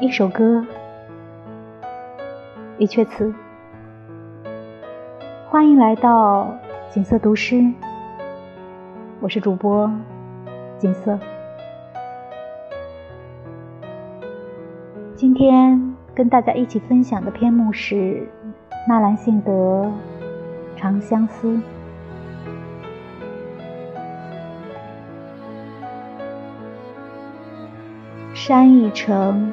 一首歌，一阙词。欢迎来到锦瑟读诗，我是主播锦瑟。今天跟大家一起分享的篇目是纳兰性德《长相思》。山一程，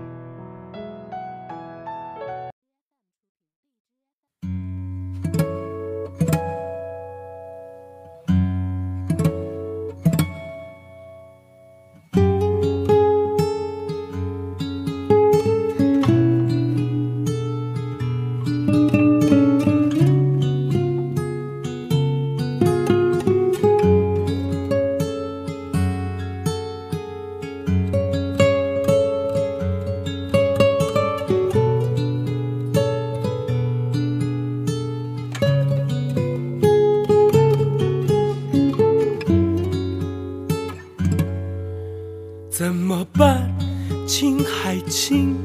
情，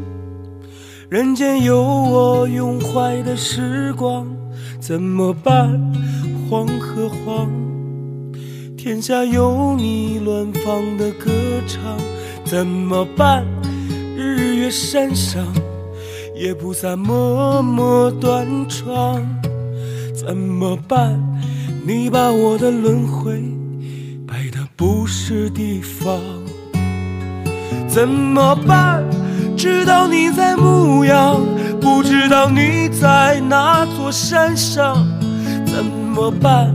人间有我拥怀的时光。怎么办？黄河黄，天下有你乱放的歌唱。怎么办？日月山上，也不散默默断肠。怎么办？你把我的轮回摆的不是地方。怎么办？知道你在牧羊，不知道你在哪座山上。怎么办？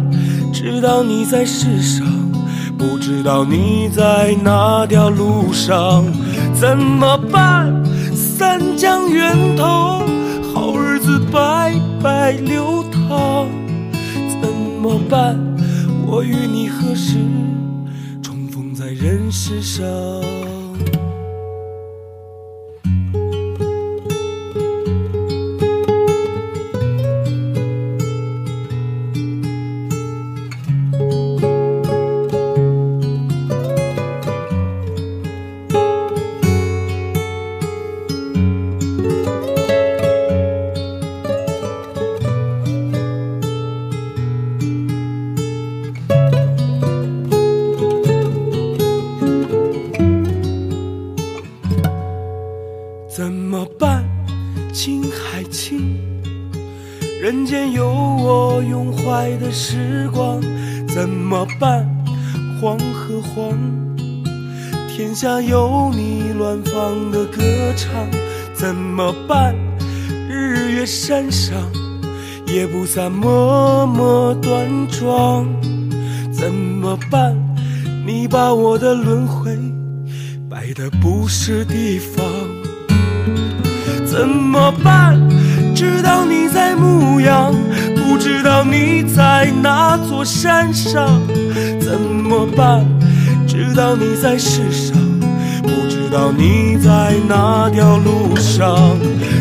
知道你在世上，不知道你在哪条路上。怎么办？三江源头，好日子白白流淌。怎么办？我与你何时重逢在人世上？间有我拥怀的时光。怎么办？黄河黄，天下有你乱放的歌唱。怎么办？日月山上，也不散默默端庄。怎么办？你把我的轮回摆的不是地方。怎么办？知道你在牧羊，不知道你在哪座山上。怎么办？知道你在世上，不知道你在哪条路上。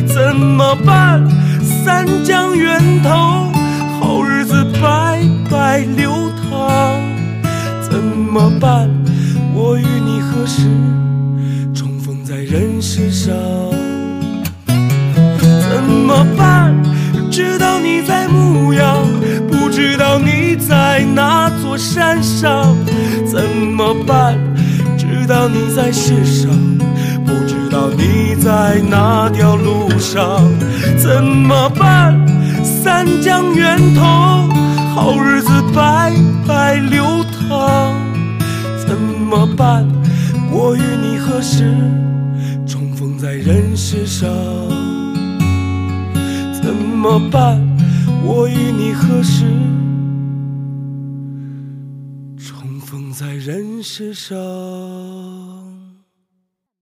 怎么办？三江源头，好日子白白流淌。怎么办？我与你何时重逢在人世上？怎么办？知道你在牧羊，不知道你在哪座山上。怎么办？知道你在世上，不知道你在哪条路上。怎么办？三江源头，好日子白白流淌。怎么办？我与你何时重逢在人世上？么办？我与你何时重逢在人世上？